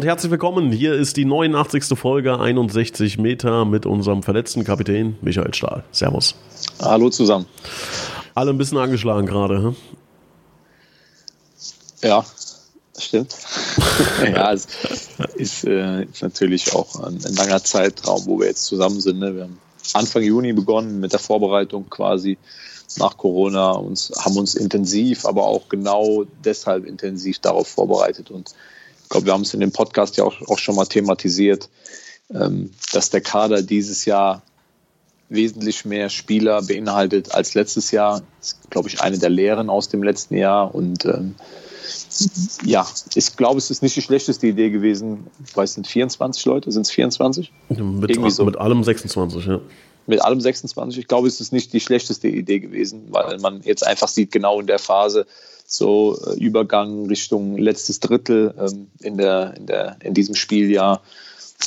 Und herzlich willkommen. Hier ist die 89. Folge 61 Meter mit unserem verletzten Kapitän Michael Stahl. Servus. Hallo zusammen. Alle ein bisschen angeschlagen gerade. Hm? Ja, stimmt. ja, es ist, äh, ist, natürlich auch ein, ein, langer Zeitraum, wo wir jetzt zusammen sind. Ne? Wir haben Anfang Juni begonnen mit der Vorbereitung quasi nach Corona und haben uns intensiv, aber auch genau deshalb intensiv darauf vorbereitet und glaube, wir haben es in dem Podcast ja auch, auch schon mal thematisiert, ähm, dass der Kader dieses Jahr wesentlich mehr Spieler beinhaltet als letztes Jahr. Das ist, glaube ich, eine der Lehren aus dem letzten Jahr. Und ähm, ja, ich glaube, es ist nicht die schlechteste Idee gewesen. Ich weiß, sind 24 Leute? Sind es 24? Mit, Irgendwie so. mit allem 26, ja. Mit allem 26. Ich glaube, es ist nicht die schlechteste Idee gewesen, weil man jetzt einfach sieht, genau in der Phase, so äh, Übergang Richtung letztes Drittel ähm, in, der, in, der, in diesem Spieljahr.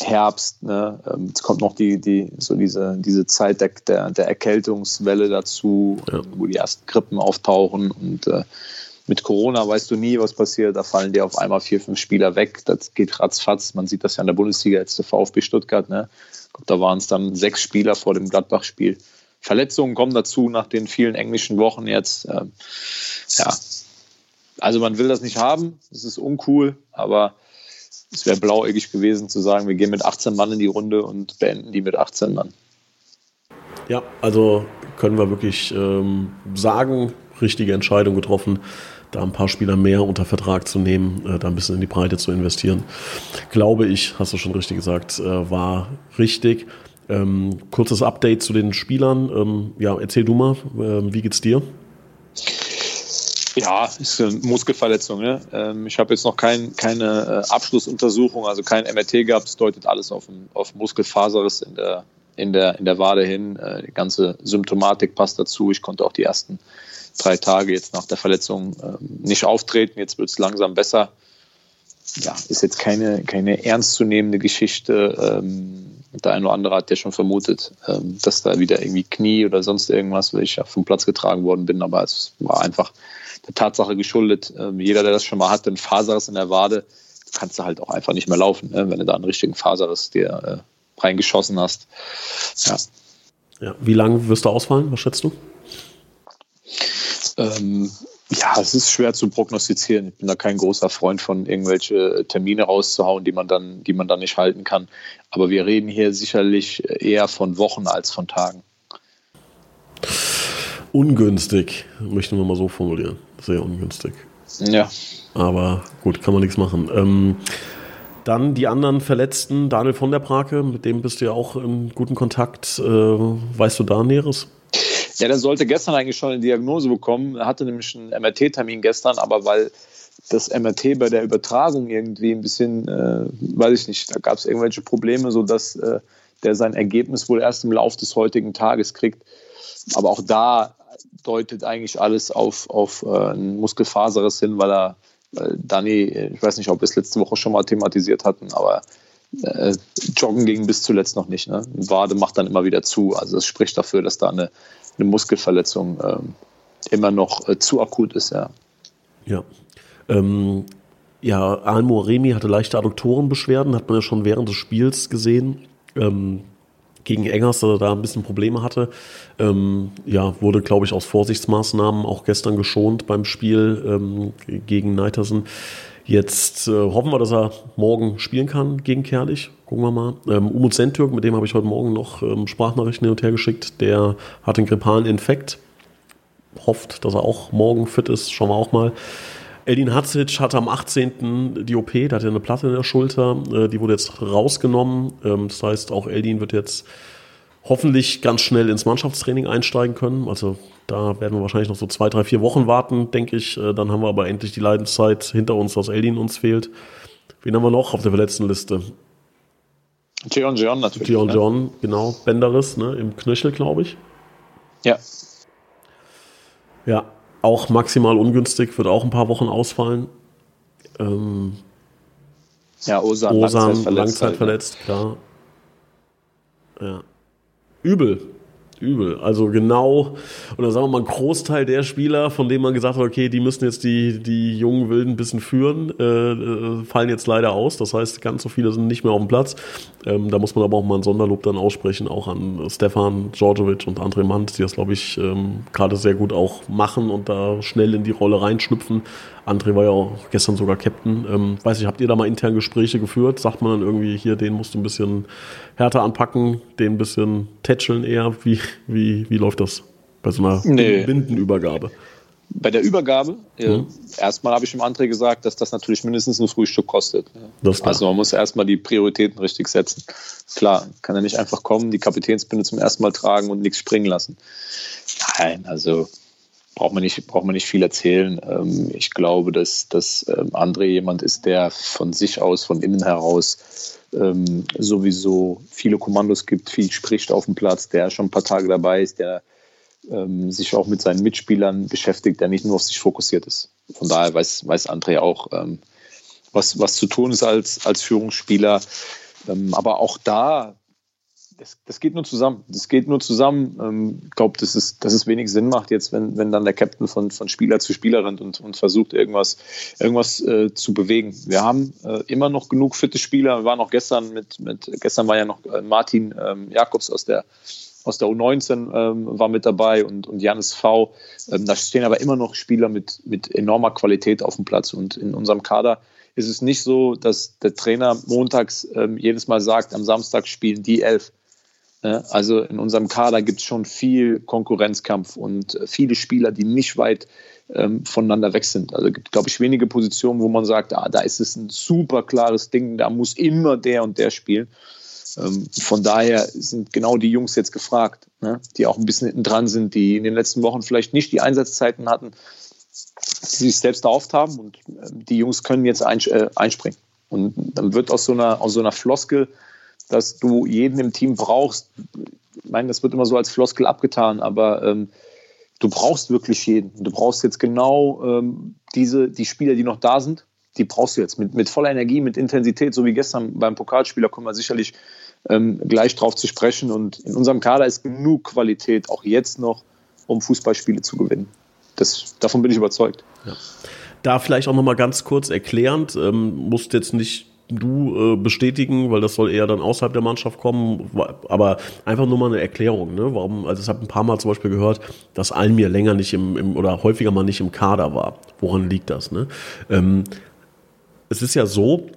Herbst, ne? ähm, es kommt noch die, die, so diese, diese Zeit der, der, der Erkältungswelle dazu, ja. wo die ersten Grippen auftauchen und äh, mit Corona weißt du nie, was passiert. Da fallen dir auf einmal vier, fünf Spieler weg. Das geht ratzfatz. Man sieht das ja in der Bundesliga jetzt der VfB Stuttgart. Ne? Da waren es dann sechs Spieler vor dem Gladbach-Spiel. Verletzungen kommen dazu nach den vielen englischen Wochen jetzt. Ähm, ja, also man will das nicht haben, das ist uncool, aber es wäre blauäugig gewesen zu sagen, wir gehen mit 18 Mann in die Runde und beenden die mit 18 Mann. Ja, also können wir wirklich ähm, sagen, richtige Entscheidung getroffen, da ein paar Spieler mehr unter Vertrag zu nehmen, äh, da ein bisschen in die Breite zu investieren. Glaube ich, hast du schon richtig gesagt, äh, war richtig. Ähm, kurzes Update zu den Spielern. Ähm, ja, erzähl du mal, äh, wie geht's dir? Ja, ist eine Muskelverletzung. Ne? Ähm, ich habe jetzt noch kein, keine äh, Abschlussuntersuchung, also kein MRT gehabt. Es deutet alles auf, auf Muskelfaserriss in der, in, der, in der Wade hin. Äh, die ganze Symptomatik passt dazu. Ich konnte auch die ersten drei Tage jetzt nach der Verletzung ähm, nicht auftreten. Jetzt wird es langsam besser. Ja, ist jetzt keine, keine ernstzunehmende Geschichte. Ähm, der eine oder andere hat ja schon vermutet, dass da wieder irgendwie Knie oder sonst irgendwas, weil ich ja vom Platz getragen worden bin. Aber es war einfach der Tatsache geschuldet, jeder, der das schon mal hat, einen Faserriss in der Wade, kannst du halt auch einfach nicht mehr laufen, ne? wenn du da einen richtigen Faserriss dir äh, reingeschossen hast. Ja. ja. Wie lange wirst du ausfallen? Was schätzt du? Ähm, ja, es ist schwer zu prognostizieren. Ich bin da kein großer Freund von irgendwelche Termine rauszuhauen, die man dann, die man dann nicht halten kann. Aber wir reden hier sicherlich eher von Wochen als von Tagen ungünstig, möchten wir mal so formulieren. Sehr ungünstig. Ja. Aber gut, kann man nichts machen. Ähm, dann die anderen Verletzten, Daniel von der Brake, mit dem bist du ja auch in guten Kontakt. Äh, weißt du da Näheres? Ja, der sollte gestern eigentlich schon eine Diagnose bekommen. Er hatte nämlich einen MRT-Termin gestern, aber weil das MRT bei der Übertragung irgendwie ein bisschen, äh, weiß ich nicht, da gab es irgendwelche Probleme, sodass äh, der sein Ergebnis wohl erst im Laufe des heutigen Tages kriegt. Aber auch da deutet eigentlich alles auf, auf äh, ein Muskelfaserriss hin, weil er, weil Dani, ich weiß nicht, ob wir es letzte Woche schon mal thematisiert hatten, aber äh, Joggen ging bis zuletzt noch nicht. Ne? Wade macht dann immer wieder zu. Also das spricht dafür, dass da eine, eine Muskelverletzung äh, immer noch äh, zu akut ist, ja. Ja. Ähm, ja, Almo Remi hatte leichte Adduktorenbeschwerden, hat man ja schon während des Spiels gesehen. Ähm, gegen Engers, dass er da ein bisschen Probleme hatte. Ähm, ja, wurde, glaube ich, aus Vorsichtsmaßnahmen auch gestern geschont beim Spiel ähm, gegen Neitersen. Jetzt äh, hoffen wir, dass er morgen spielen kann gegen Kerlich. Gucken wir mal. Ähm, Umut Sentürk, mit dem habe ich heute Morgen noch ähm, Sprachnachrichten hin und her geschickt. Der hat einen grippalen Infekt. Hofft, dass er auch morgen fit ist. Schauen wir auch mal. Eldin Hatzic hatte am 18. die OP, da hat er eine Platte in der Schulter, äh, die wurde jetzt rausgenommen. Ähm, das heißt, auch Eldin wird jetzt hoffentlich ganz schnell ins Mannschaftstraining einsteigen können. Also da werden wir wahrscheinlich noch so zwei, drei, vier Wochen warten, denke ich. Äh, dann haben wir aber endlich die Leidenszeit hinter uns, dass Eldin uns fehlt. Wen haben wir noch auf der verletzten Liste? John John natürlich. John ne? Genau. Benderis, ne, im Knöchel, glaube ich. Ja. Ja, auch maximal ungünstig, wird auch ein paar Wochen ausfallen. Ähm, ja, Osan, Osan Langzeit verletzt, Langzeit verletzt klar. Ja. Übel übel. Also genau, oder sagen wir mal, ein Großteil der Spieler, von denen man gesagt hat, okay, die müssen jetzt die, die jungen Wilden ein bisschen führen, äh, äh, fallen jetzt leider aus. Das heißt, ganz so viele sind nicht mehr auf dem Platz. Ähm, da muss man aber auch mal ein Sonderlob dann aussprechen, auch an Stefan Djordjevic und André Mant, die das, glaube ich, ähm, gerade sehr gut auch machen und da schnell in die Rolle reinschlüpfen. André war ja auch gestern sogar Captain. Ähm, weiß ich, habt ihr da mal intern Gespräche geführt? Sagt man dann irgendwie, hier, den musst du ein bisschen härter anpacken, den ein bisschen tätscheln eher? Wie, wie, wie läuft das bei so einer nee. Bindenübergabe? Bei der Übergabe, mhm. erstmal habe ich dem André gesagt, dass das natürlich mindestens ein Frühstück kostet. Also man muss erstmal die Prioritäten richtig setzen. Klar, kann er nicht einfach kommen, die Kapitänsbinde zum ersten Mal tragen und nichts springen lassen. Nein, also braucht man nicht, braucht man nicht viel erzählen. Ähm, ich glaube, dass, dass ähm, André jemand ist, der von sich aus, von innen heraus ähm, sowieso viele Kommandos gibt, viel spricht auf dem Platz, der schon ein paar Tage dabei ist, der sich auch mit seinen Mitspielern beschäftigt, der nicht nur auf sich fokussiert ist. Von daher weiß, weiß André auch, was, was zu tun ist als, als Führungsspieler. aber auch da das, das, geht nur zusammen. Das geht nur zusammen. Ähm, ich glaube, dass es, dass es wenig Sinn macht, jetzt, wenn, wenn dann der Captain von, von Spieler zu Spieler rennt und, und versucht, irgendwas, irgendwas äh, zu bewegen. Wir haben äh, immer noch genug fitte Spieler. Wir waren auch gestern mit, mit gestern war ja noch äh, Martin ähm, Jakobs aus der aus der U19 ähm, war mit dabei und, und Janis V. Ähm, da stehen aber immer noch Spieler mit, mit enormer Qualität auf dem Platz. Und in unserem Kader ist es nicht so, dass der Trainer montags ähm, jedes Mal sagt, am Samstag spielen die elf. Also in unserem Kader gibt es schon viel Konkurrenzkampf und äh, viele Spieler, die nicht weit ähm, voneinander weg sind. Also gibt, glaube ich, wenige Positionen, wo man sagt, ah, da ist es ein super klares Ding, da muss immer der und der spielen. Ähm, von daher sind genau die Jungs jetzt gefragt, ne? die auch ein bisschen hinten dran sind, die in den letzten Wochen vielleicht nicht die Einsatzzeiten hatten, die sich selbst erhofft haben und äh, die Jungs können jetzt äh, einspringen. Und dann wird aus so einer, aus so einer Floskel, dass du jeden im Team brauchst. Ich meine, das wird immer so als Floskel abgetan, aber ähm, du brauchst wirklich jeden. Du brauchst jetzt genau ähm, diese, die Spieler, die noch da sind, die brauchst du jetzt mit, mit voller Energie, mit Intensität, so wie gestern beim Pokalspieler, kommen wir sicherlich ähm, gleich drauf zu sprechen. Und in unserem Kader ist genug Qualität, auch jetzt noch, um Fußballspiele zu gewinnen. Das, davon bin ich überzeugt. Ja. Da vielleicht auch nochmal ganz kurz erklärend, ähm, musst jetzt nicht du äh, bestätigen, weil das soll eher dann außerhalb der Mannschaft kommen. Aber einfach nur mal eine Erklärung, ne? Warum, also ich habe ein paar Mal zum Beispiel gehört, dass Almir länger nicht im, im oder häufiger mal nicht im Kader war. Woran liegt das? Ne? Ähm, es ist ja so,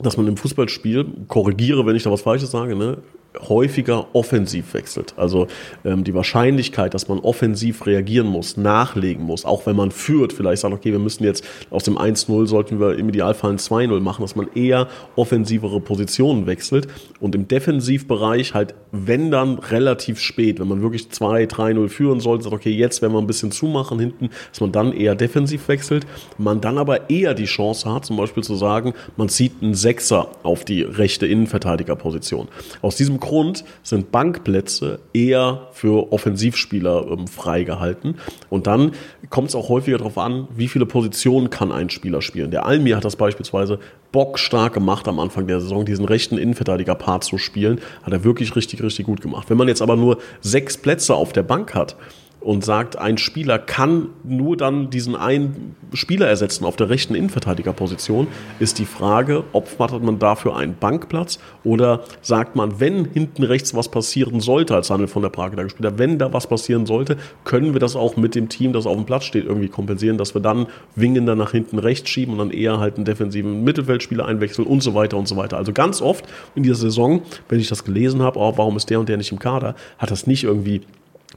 dass man im Fußballspiel, korrigiere, wenn ich da was Falsches sage, ne, häufiger offensiv wechselt. Also ähm, die Wahrscheinlichkeit, dass man offensiv reagieren muss, nachlegen muss, auch wenn man führt, vielleicht sagt, okay, wir müssen jetzt aus dem 1-0 sollten wir im Idealfall ein 2-0 machen, dass man eher offensivere Positionen wechselt und im Defensivbereich halt, wenn dann relativ spät, wenn man wirklich 2-3-0 führen sollte, sagt, okay, jetzt werden wir ein bisschen zumachen hinten, dass man dann eher defensiv wechselt, man dann aber eher die Chance hat, zum Beispiel zu sagen, man zieht einen Sechser auf die rechte Innenverteidigerposition. Aus diesem Grund sind Bankplätze eher für Offensivspieler ähm, freigehalten. Und dann kommt es auch häufiger darauf an, wie viele Positionen kann ein Spieler spielen. Der Almir hat das beispielsweise bockstark gemacht am Anfang der Saison, diesen rechten Innenverteidiger-Part zu spielen. Hat er wirklich richtig, richtig gut gemacht. Wenn man jetzt aber nur sechs Plätze auf der Bank hat, und sagt, ein Spieler kann nur dann diesen einen Spieler ersetzen auf der rechten Innenverteidigerposition, ist die Frage, opfert man dafür einen Bankplatz oder sagt man, wenn hinten rechts was passieren sollte, als Handel von der Prager Spieler, wenn da was passieren sollte, können wir das auch mit dem Team, das auf dem Platz steht, irgendwie kompensieren, dass wir dann Wingender nach hinten rechts schieben und dann eher halt einen defensiven Mittelfeldspieler einwechseln und so weiter und so weiter. Also ganz oft in dieser Saison, wenn ich das gelesen habe, oh, warum ist der und der nicht im Kader, hat das nicht irgendwie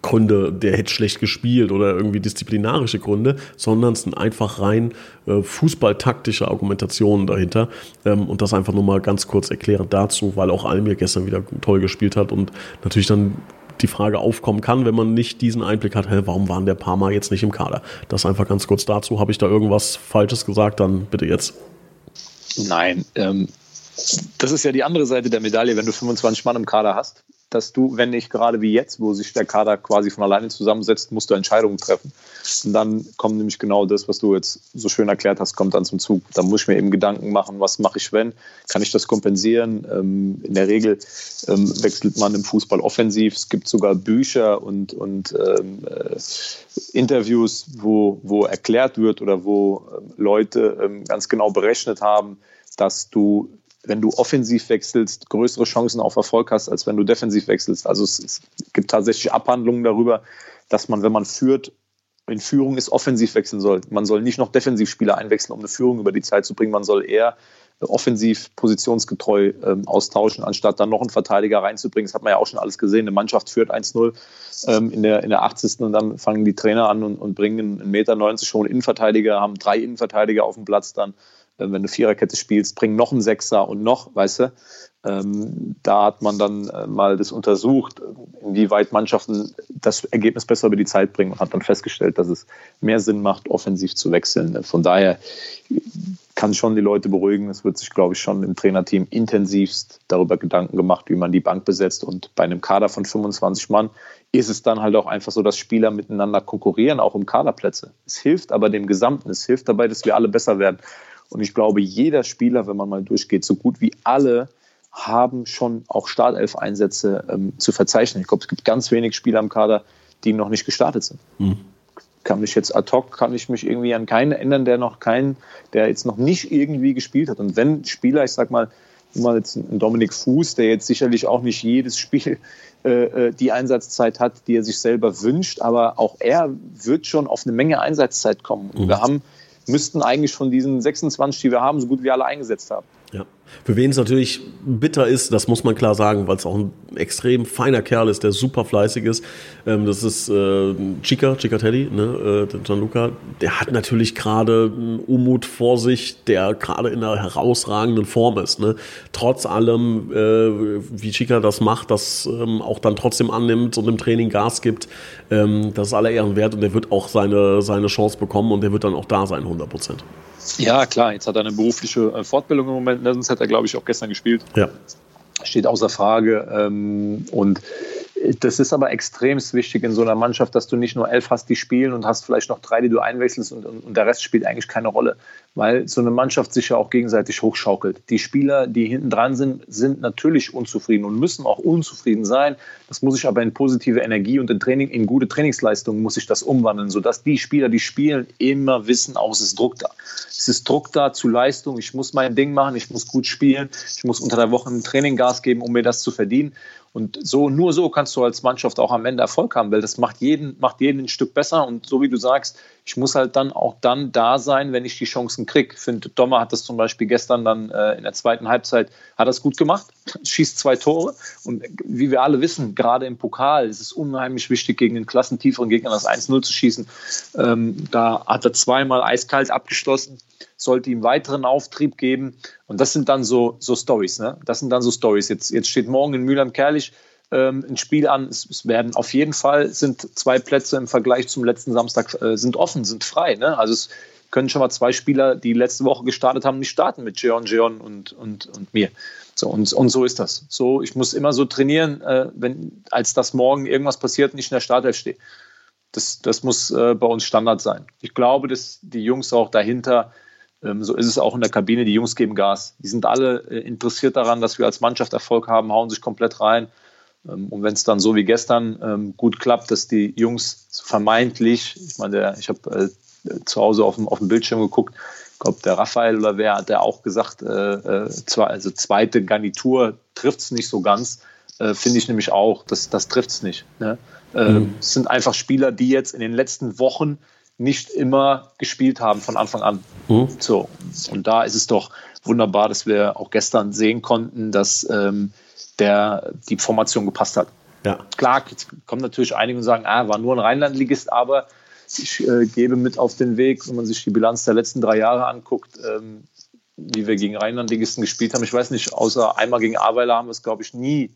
Gründe, der hätte schlecht gespielt oder irgendwie disziplinarische Gründe, sondern es sind einfach rein äh, fußballtaktische Argumentationen dahinter. Ähm, und das einfach nur mal ganz kurz erklären dazu, weil auch Almir gestern wieder toll gespielt hat und natürlich dann die Frage aufkommen kann, wenn man nicht diesen Einblick hat, hey, warum waren der Parma jetzt nicht im Kader? Das einfach ganz kurz dazu. Habe ich da irgendwas Falsches gesagt, dann bitte jetzt. Nein, ähm, das ist ja die andere Seite der Medaille, wenn du 25 Mann im Kader hast dass du, wenn nicht gerade wie jetzt, wo sich der Kader quasi von alleine zusammensetzt, musst du Entscheidungen treffen. Und dann kommt nämlich genau das, was du jetzt so schön erklärt hast, kommt dann zum Zug. Da muss ich mir eben Gedanken machen, was mache ich, wenn? Kann ich das kompensieren? Ähm, in der Regel ähm, wechselt man im Fußball offensiv. Es gibt sogar Bücher und, und ähm, äh, Interviews, wo, wo erklärt wird oder wo Leute ganz genau berechnet haben, dass du wenn du offensiv wechselst, größere Chancen auf Erfolg hast, als wenn du defensiv wechselst. Also es, es gibt tatsächlich Abhandlungen darüber, dass man, wenn man führt, in Führung ist, offensiv wechseln soll. Man soll nicht noch Defensivspieler einwechseln, um eine Führung über die Zeit zu bringen. Man soll eher offensiv positionsgetreu ähm, austauschen, anstatt dann noch einen Verteidiger reinzubringen. Das hat man ja auch schon alles gesehen. Eine Mannschaft führt 1-0 ähm, in, der, in der 80. und dann fangen die Trainer an und, und bringen einen Meter 90 hohen Innenverteidiger, haben drei Innenverteidiger auf dem Platz dann wenn du Viererkette spielst, bring noch einen Sechser und noch, weißt du. Ähm, da hat man dann äh, mal das untersucht, inwieweit Mannschaften das Ergebnis besser über die Zeit bringen und hat dann festgestellt, dass es mehr Sinn macht, offensiv zu wechseln. Von daher kann schon die Leute beruhigen. Es wird sich, glaube ich, schon im Trainerteam intensivst darüber Gedanken gemacht, wie man die Bank besetzt. Und bei einem Kader von 25 Mann ist es dann halt auch einfach so, dass Spieler miteinander konkurrieren, auch um Kaderplätze. Es hilft aber dem Gesamten. Es hilft dabei, dass wir alle besser werden. Und ich glaube, jeder Spieler, wenn man mal durchgeht, so gut wie alle haben schon auch Startelf-Einsätze ähm, zu verzeichnen. Ich glaube, es gibt ganz wenig Spieler im Kader, die noch nicht gestartet sind. Mhm. Kann mich jetzt ad hoc, kann ich mich irgendwie an keinen ändern, der noch keinen, der jetzt noch nicht irgendwie gespielt hat. Und wenn Spieler, ich sag mal, mal jetzt ein Dominik Fuß, der jetzt sicherlich auch nicht jedes Spiel äh, äh, die Einsatzzeit hat, die er sich selber wünscht, aber auch er wird schon auf eine Menge Einsatzzeit kommen. Und mhm. wir haben müssten eigentlich von diesen 26, die wir haben, so gut wie alle eingesetzt haben. Ja. Für wen es natürlich bitter ist, das muss man klar sagen, weil es auch ein extrem feiner Kerl ist, der super fleißig ist. Ähm, das ist äh, Chica, Cicatelli, ne, äh, Gianluca. Der hat natürlich gerade einen Umut vor sich, der gerade in einer herausragenden Form ist. Ne. Trotz allem, äh, wie Chica das macht, das ähm, auch dann trotzdem annimmt und im Training Gas gibt, ähm, das ist aller Ehren wert und der wird auch seine, seine Chance bekommen und der wird dann auch da sein, 100 Prozent. Ja, klar, jetzt hat er eine berufliche äh, Fortbildung im Moment, ne, sonst hätte er, glaube ich, auch gestern gespielt. Ja. Steht außer Frage. Ähm, und das ist aber extrem wichtig in so einer Mannschaft, dass du nicht nur elf hast, die spielen und hast vielleicht noch drei, die du einwechselst und, und, der Rest spielt eigentlich keine Rolle, weil so eine Mannschaft sich ja auch gegenseitig hochschaukelt. Die Spieler, die hinten dran sind, sind natürlich unzufrieden und müssen auch unzufrieden sein. Das muss ich aber in positive Energie und in Training, in gute Trainingsleistungen muss ich das umwandeln, sodass die Spieler, die spielen, immer wissen, auch es ist Druck da. Es ist Druck da zu Leistung. Ich muss mein Ding machen, ich muss gut spielen, ich muss unter der Woche im Training Gas geben, um mir das zu verdienen. Und so, nur so kannst du als Mannschaft auch am Ende Erfolg haben, weil das macht jeden, macht jeden ein Stück besser. Und so wie du sagst, ich muss halt dann auch dann da sein, wenn ich die Chancen kriege. Ich finde, Dommer hat das zum Beispiel gestern dann äh, in der zweiten Halbzeit, hat das gut gemacht, schießt zwei Tore. Und wie wir alle wissen, gerade im Pokal ist es unheimlich wichtig, gegen den klassentieferen Gegner das 1-0 zu schießen. Ähm, da hat er zweimal eiskalt abgeschlossen sollte ihm weiteren Auftrieb geben. Und das sind dann so, so Stories. Ne? Das sind dann so Stories. Jetzt, jetzt steht morgen in Mülheim-Kerlich ähm, ein Spiel an. Es, es, werden auf jeden Fall sind zwei Plätze im Vergleich zum letzten Samstag äh, sind offen, sind frei. Ne? Also es können schon mal zwei Spieler, die letzte Woche gestartet haben, nicht starten mit Jeon, Jeon und, und, und mir. So, und, und so ist das. So, ich muss immer so trainieren, äh, wenn, als dass morgen irgendwas passiert und ich in der Startelf stehe. Das, das muss äh, bei uns Standard sein. Ich glaube, dass die Jungs auch dahinter ähm, so ist es auch in der Kabine. Die Jungs geben Gas. Die sind alle äh, interessiert daran, dass wir als Mannschaft Erfolg haben, hauen sich komplett rein. Ähm, und wenn es dann so wie gestern ähm, gut klappt, dass die Jungs vermeintlich, ich meine, ich habe äh, zu Hause auf dem, auf dem Bildschirm geguckt, ich glaube, der Raphael oder wer hat der auch gesagt, äh, äh, also zweite Garnitur trifft es nicht so ganz. Äh, Finde ich nämlich auch, das, das trifft es nicht. Ne? Äh, mhm. Es sind einfach Spieler, die jetzt in den letzten Wochen nicht immer gespielt haben von Anfang an. Mhm. So, und da ist es doch wunderbar, dass wir auch gestern sehen konnten, dass ähm, der, die Formation gepasst hat. Ja. Klar, jetzt kommen natürlich einige und sagen, ah, war nur ein Rheinlandligist, aber ich äh, gebe mit auf den Weg, wenn man sich die Bilanz der letzten drei Jahre anguckt, ähm, wie wir gegen Rheinlandligisten gespielt haben. Ich weiß nicht, außer einmal gegen Aweiler haben wir es, glaube ich, nie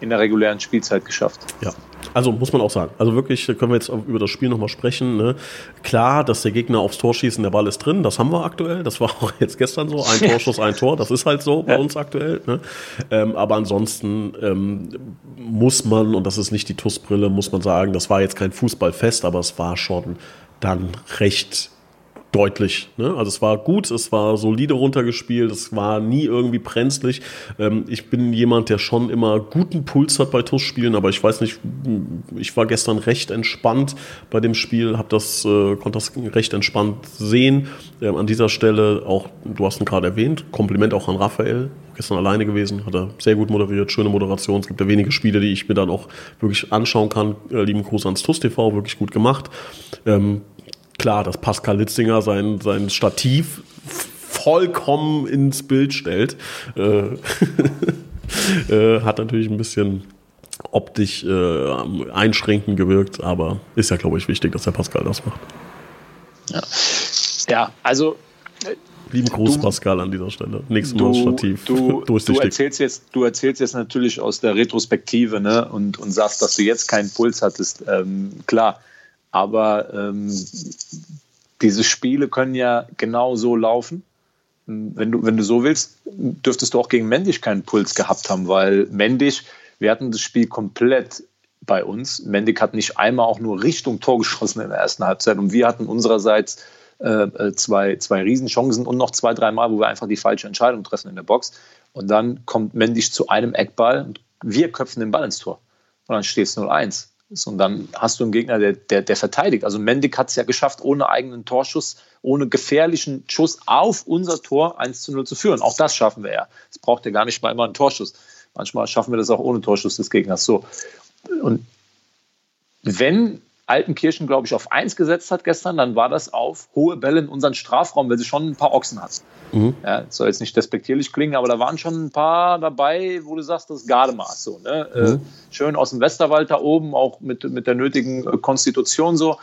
in der regulären Spielzeit geschafft. Ja, Also muss man auch sagen. Also wirklich können wir jetzt über das Spiel nochmal sprechen. Ne? Klar, dass der Gegner aufs Tor schießt, der Ball ist drin, das haben wir aktuell. Das war auch jetzt gestern so. Ein Torschuss, ein Tor. Das ist halt so bei uns aktuell. Ne? Ähm, aber ansonsten ähm, muss man, und das ist nicht die TUS-Brille, muss man sagen, das war jetzt kein Fußballfest, aber es war schon dann recht deutlich. Ne? Also es war gut, es war solide runtergespielt, es war nie irgendwie brenzlig. Ähm, ich bin jemand, der schon immer guten Puls hat bei TUS-Spielen, aber ich weiß nicht, ich war gestern recht entspannt bei dem Spiel, hab das, äh, konnte das recht entspannt sehen. Ähm, an dieser Stelle auch, du hast ihn gerade erwähnt, Kompliment auch an Raphael, gestern alleine gewesen, hat er sehr gut moderiert, schöne Moderation. Es gibt ja wenige Spiele, die ich mir dann auch wirklich anschauen kann. Äh, lieben Gruß ans TUS TV, wirklich gut gemacht. Ähm, klar, dass Pascal Litzinger sein, sein Stativ vollkommen ins Bild stellt, äh, äh, hat natürlich ein bisschen optisch äh, einschränkend gewirkt, aber ist ja, glaube ich, wichtig, dass der Pascal das macht. Ja, ja also Lieben Gruß, du, Pascal, an dieser Stelle. Nächstes Mal Stativ. Du, du, erzählst jetzt, du erzählst jetzt natürlich aus der Retrospektive ne, und, und sagst, dass du jetzt keinen Puls hattest. Ähm, klar, aber ähm, diese Spiele können ja genau so laufen. Wenn du, wenn du so willst, dürftest du auch gegen Mendig keinen Puls gehabt haben, weil Mendig, wir hatten das Spiel komplett bei uns. Mendig hat nicht einmal auch nur Richtung Tor geschossen in der ersten Halbzeit und wir hatten unsererseits äh, äh zwei, zwei Riesenchancen und noch zwei, dreimal, wo wir einfach die falsche Entscheidung treffen in der Box. Und dann kommt Mendig zu einem Eckball und wir köpfen den Ball ins Tor. Und dann steht es 0-1 ist. Und dann hast du einen Gegner, der, der, der verteidigt. Also Mendig hat es ja geschafft, ohne eigenen Torschuss, ohne gefährlichen Schuss auf unser Tor 1 zu 0 zu führen. Auch das schaffen wir ja. Es braucht ja gar nicht mal immer einen Torschuss. Manchmal schaffen wir das auch ohne Torschuss des Gegners. So. Und wenn Altenkirchen, glaube ich, auf 1 gesetzt hat gestern, dann war das auf hohe Bälle in unseren Strafraum, weil sie schon ein paar Ochsen hat. Mhm. Ja, soll jetzt nicht despektierlich klingen, aber da waren schon ein paar dabei, wo du sagst, das ist Gardemaß so. Ne? Mhm. Äh, schön aus dem Westerwald da oben, auch mit, mit der nötigen äh, Konstitution so.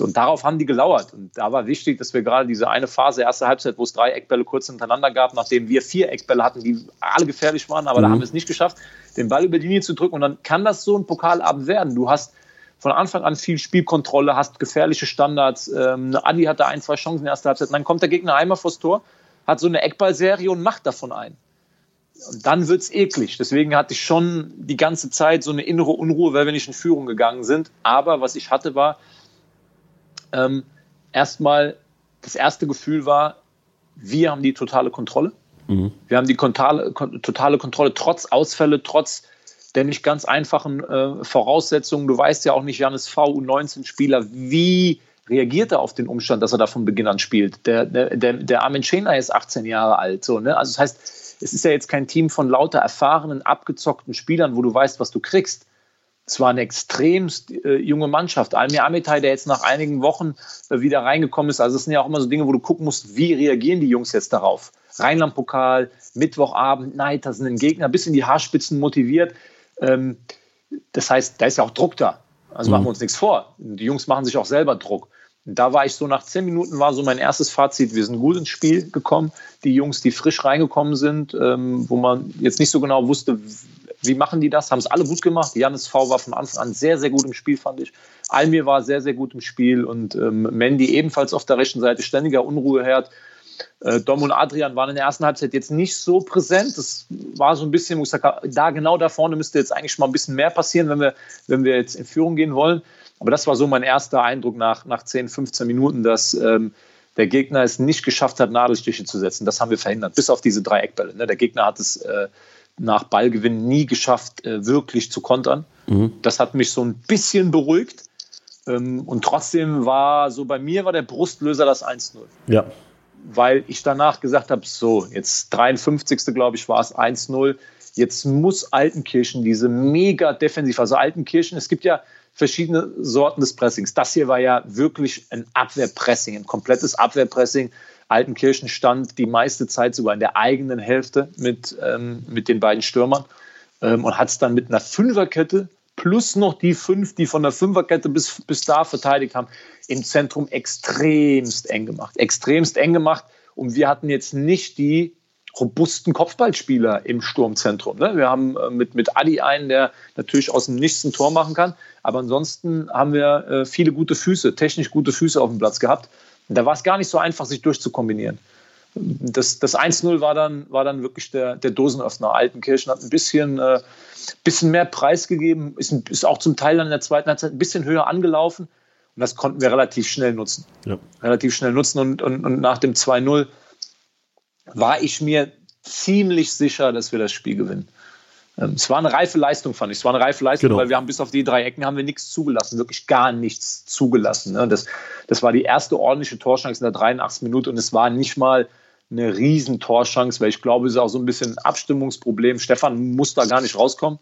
Und darauf haben die gelauert. Und da war wichtig, dass wir gerade diese eine Phase, erste Halbzeit, wo es drei Eckbälle kurz hintereinander gab, nachdem wir vier Eckbälle hatten, die alle gefährlich waren, aber mhm. da haben wir es nicht geschafft, den Ball über die Linie zu drücken. Und dann kann das so ein Pokalabend werden. Du hast von Anfang an viel Spielkontrolle, hast gefährliche Standards. Ähm, Adi hatte ein, zwei Chancen in der ersten Halbzeit. Und dann kommt der Gegner einmal vors Tor, hat so eine Eckballserie und macht davon ein. Und dann wird es eklig. Deswegen hatte ich schon die ganze Zeit so eine innere Unruhe, weil wir nicht in Führung gegangen sind. Aber was ich hatte, war ähm, erstmal, das erste Gefühl war, wir haben die totale Kontrolle. Mhm. Wir haben die totale, totale Kontrolle, trotz Ausfälle, trotz der nicht ganz einfachen äh, Voraussetzungen. Du weißt ja auch nicht, Janis V, U19-Spieler, wie reagiert er auf den Umstand, dass er da von Beginn an spielt? Der, der, der, Armin Schena ist 18 Jahre alt. So, ne? Also das heißt, es ist ja jetzt kein Team von lauter erfahrenen, abgezockten Spielern, wo du weißt, was du kriegst. Es war eine extremst äh, junge Mannschaft. Almir Amitay, der jetzt nach einigen Wochen äh, wieder reingekommen ist. Also es sind ja auch immer so Dinge, wo du gucken musst, wie reagieren die Jungs jetzt darauf. Rheinland-Pokal, Mittwochabend, Neid, da sind ein Gegner bis in die Haarspitzen motiviert. Ähm, das heißt, da ist ja auch Druck da. Also mhm. machen wir uns nichts vor. Die Jungs machen sich auch selber Druck. Und da war ich so nach zehn Minuten war so mein erstes Fazit. Wir sind gut ins Spiel gekommen. Die Jungs, die frisch reingekommen sind, ähm, wo man jetzt nicht so genau wusste, wie machen die das, haben es alle gut gemacht. Janis V war von Anfang an sehr, sehr gut im Spiel, fand ich. Almir war sehr, sehr gut im Spiel und ähm, Mandy ebenfalls auf der rechten Seite, ständiger Unruheherd. Äh, Dom und Adrian waren in der ersten Halbzeit jetzt nicht so präsent. Das war so ein bisschen, wo ich sage, da genau da vorne müsste jetzt eigentlich mal ein bisschen mehr passieren, wenn wir, wenn wir jetzt in Führung gehen wollen. Aber das war so mein erster Eindruck nach, nach 10, 15 Minuten, dass ähm, der Gegner es nicht geschafft hat, Nadelstiche zu setzen. Das haben wir verhindert, bis auf diese drei Eckbälle. Ne? Der Gegner hat es äh, nach Ballgewinn nie geschafft, äh, wirklich zu kontern. Mhm. Das hat mich so ein bisschen beruhigt. Ähm, und trotzdem war so bei mir war der Brustlöser das 1-0. Ja weil ich danach gesagt habe, so, jetzt 53. glaube ich war es 1-0. Jetzt muss Altenkirchen diese mega defensiv, also Altenkirchen, es gibt ja verschiedene Sorten des Pressings. Das hier war ja wirklich ein Abwehrpressing, ein komplettes Abwehrpressing. Altenkirchen stand die meiste Zeit sogar in der eigenen Hälfte mit, ähm, mit den beiden Stürmern ähm, und hat es dann mit einer Fünferkette plus noch die fünf, die von der Fünferkette bis, bis da verteidigt haben, im Zentrum extremst eng gemacht. Extremst eng gemacht. Und wir hatten jetzt nicht die robusten Kopfballspieler im Sturmzentrum. Ne? Wir haben äh, mit, mit Adi einen, der natürlich aus dem Nichts ein Tor machen kann. Aber ansonsten haben wir äh, viele gute Füße, technisch gute Füße auf dem Platz gehabt. Und da war es gar nicht so einfach, sich durchzukombinieren. Das, das 1-0 war dann, war dann wirklich der, der Dosenöffner. Altenkirchen hat ein bisschen, äh, bisschen mehr Preis gegeben, ist, ist auch zum Teil dann in der zweiten Halbzeit ein bisschen höher angelaufen. Und das konnten wir relativ schnell nutzen. Ja. Relativ schnell nutzen. Und, und, und nach dem 2-0 war ich mir ziemlich sicher, dass wir das Spiel gewinnen. Ähm, es war eine reife Leistung, fand ich. Es war eine reife Leistung, genau. weil wir haben bis auf die drei Ecken haben wir nichts zugelassen, wirklich gar nichts zugelassen. Ne? Das, das war die erste ordentliche Torschance in der 83. Minute und es war nicht mal eine riesen Torschance, weil ich glaube, es ist auch so ein bisschen ein Abstimmungsproblem. Stefan muss da gar nicht rauskommen.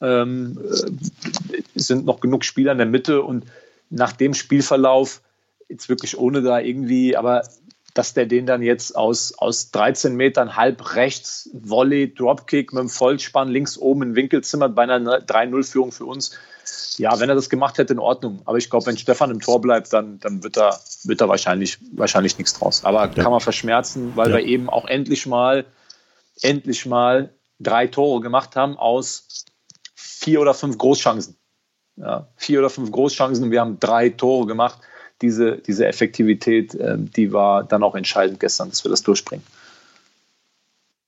Ähm, äh, es sind noch genug Spieler in der Mitte und nach dem Spielverlauf, jetzt wirklich ohne da irgendwie, aber dass der den dann jetzt aus, aus 13 Metern halb rechts Volley, Dropkick mit dem Vollspann links oben in Winkel zimmert bei einer 3-0-Führung für uns. Ja, wenn er das gemacht hätte, in Ordnung. Aber ich glaube, wenn Stefan im Tor bleibt, dann, dann wird da, wird da wahrscheinlich, wahrscheinlich nichts draus. Aber ja. kann man verschmerzen, weil ja. wir eben auch endlich mal, endlich mal drei Tore gemacht haben aus vier oder fünf Großchancen. Ja, vier oder fünf Großchancen und wir haben drei Tore gemacht diese, diese Effektivität, äh, die war dann auch entscheidend gestern, dass wir das durchbringen.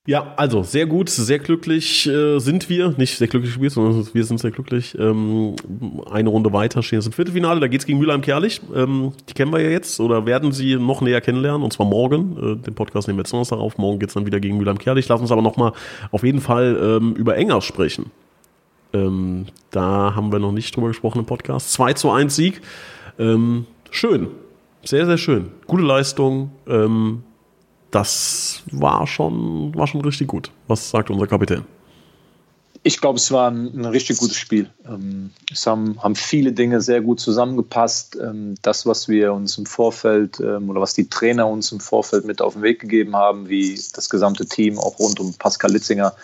Ja, also sehr gut, sehr glücklich äh, sind wir. Nicht sehr glücklich gespielt, sondern wir sind sehr glücklich. Ähm, eine Runde weiter stehen jetzt im Viertelfinale. Da geht es gegen Mülheim-Kerlich. Ähm, die kennen wir ja jetzt oder werden sie noch näher kennenlernen und zwar morgen. Äh, den Podcast nehmen wir jetzt Donnerstag auf. Morgen geht es dann wieder gegen Mülheim-Kerlich. Lass uns aber nochmal auf jeden Fall ähm, über Engers sprechen. Ähm, da haben wir noch nicht drüber gesprochen im Podcast. 2 zu 1 Sieg. Ähm, schön. Sehr, sehr schön. Gute Leistung. Ähm, das war schon, war schon richtig gut. Was sagt unser Kapitän? Ich glaube, es war ein, ein, richtig gutes Spiel. Ähm, es haben, haben, viele Dinge sehr gut zusammengepasst. Ähm, das, was wir uns im Vorfeld ähm, oder was die Trainer uns im Vorfeld mit auf den Weg gegeben haben, wie das gesamte Team auch rund um Pascal Litzinger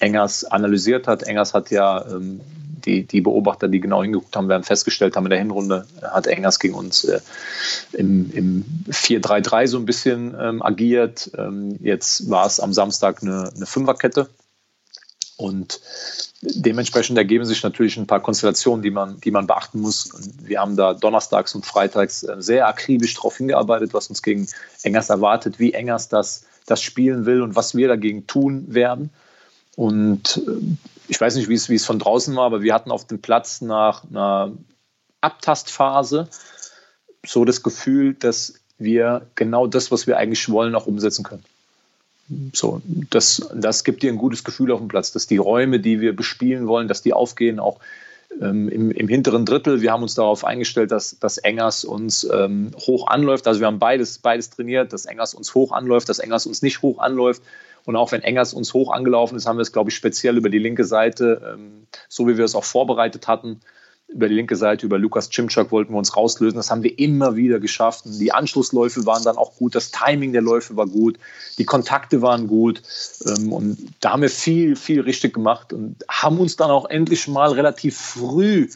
Engers analysiert hat. Engers hat ja ähm, die, die Beobachter, die genau hingeguckt haben, werden festgestellt haben, in der Hinrunde hat Engers gegen uns äh, im, im 4-3-3 so ein bisschen ähm, agiert. Ähm, jetzt war es am Samstag eine, eine Fünferkette. Und dementsprechend ergeben sich natürlich ein paar Konstellationen, die man, die man beachten muss. Wir haben da donnerstags und freitags äh, sehr akribisch darauf hingearbeitet, was uns gegen Engers erwartet, wie Engers das, das spielen will und was wir dagegen tun werden. Und äh, ich weiß nicht, wie es, wie es von draußen war, aber wir hatten auf dem Platz nach einer Abtastphase so das Gefühl, dass wir genau das, was wir eigentlich wollen, auch umsetzen können. So, das, das gibt dir ein gutes Gefühl auf dem Platz, dass die Räume, die wir bespielen wollen, dass die aufgehen, auch ähm, im, im, hinteren Drittel. Wir haben uns darauf eingestellt, dass, dass Engers uns ähm, hoch anläuft. Also wir haben beides, beides trainiert, dass Engers uns hoch anläuft, dass Engers uns nicht hoch anläuft. Und auch wenn Engers uns hoch angelaufen ist, haben wir es, glaube ich, speziell über die linke Seite, ähm, so wie wir es auch vorbereitet hatten, über die linke Seite, über Lukas Cimczak wollten wir uns rauslösen. Das haben wir immer wieder geschafft. Und die Anschlussläufe waren dann auch gut, das Timing der Läufe war gut, die Kontakte waren gut. Ähm, und da haben wir viel, viel richtig gemacht und haben uns dann auch endlich mal relativ früh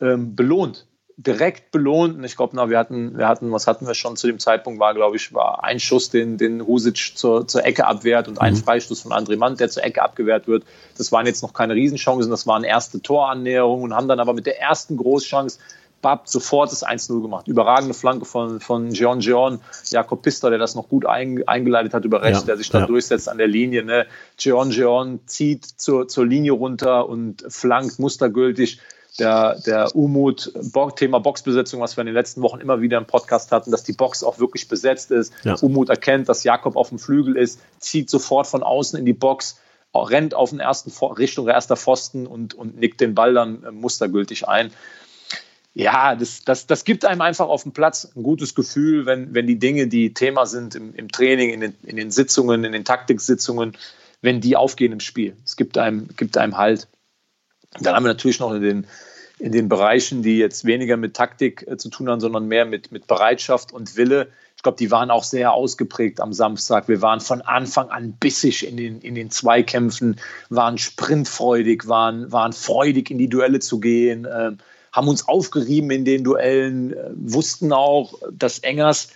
ähm, belohnt direkt belohnt. Und ich glaube, wir hatten, wir hatten, was hatten wir schon zu dem Zeitpunkt, war, glaube ich, war ein Schuss, den, den Husic zur, zur Ecke abwehrt und mhm. ein Freistoß von André Mann, der zur Ecke abgewehrt wird. Das waren jetzt noch keine Riesenchancen, das waren erste Torannäherungen und haben dann aber mit der ersten Großchance Bab sofort das 1-0 gemacht. Überragende Flanke von, von Jean Jean, Jakob Pister, der das noch gut ein, eingeleitet hat über rechts, ja, der sich dann ja. durchsetzt an der Linie. Ne? Jean Jean zieht zur, zur Linie runter und flankt mustergültig der, der Umut, Thema Boxbesetzung, was wir in den letzten Wochen immer wieder im Podcast hatten, dass die Box auch wirklich besetzt ist. Ja. Umut erkennt, dass Jakob auf dem Flügel ist, zieht sofort von außen in die Box, rennt auf den ersten Richtung erster Pfosten und, und nickt den Ball dann äh, mustergültig ein. Ja, das, das, das gibt einem einfach auf dem Platz ein gutes Gefühl, wenn, wenn die Dinge, die Thema sind im, im Training, in den, in den Sitzungen, in den Taktiksitzungen, wenn die aufgehen im Spiel. Es gibt einem, gibt einem Halt. Dann haben wir natürlich noch den, in den Bereichen, die jetzt weniger mit Taktik äh, zu tun haben, sondern mehr mit, mit Bereitschaft und Wille. Ich glaube, die waren auch sehr ausgeprägt am Samstag. Wir waren von Anfang an bissig in den, in den Zweikämpfen, waren sprintfreudig, waren, waren freudig in die Duelle zu gehen, äh, haben uns aufgerieben in den Duellen, äh, wussten auch, dass Engers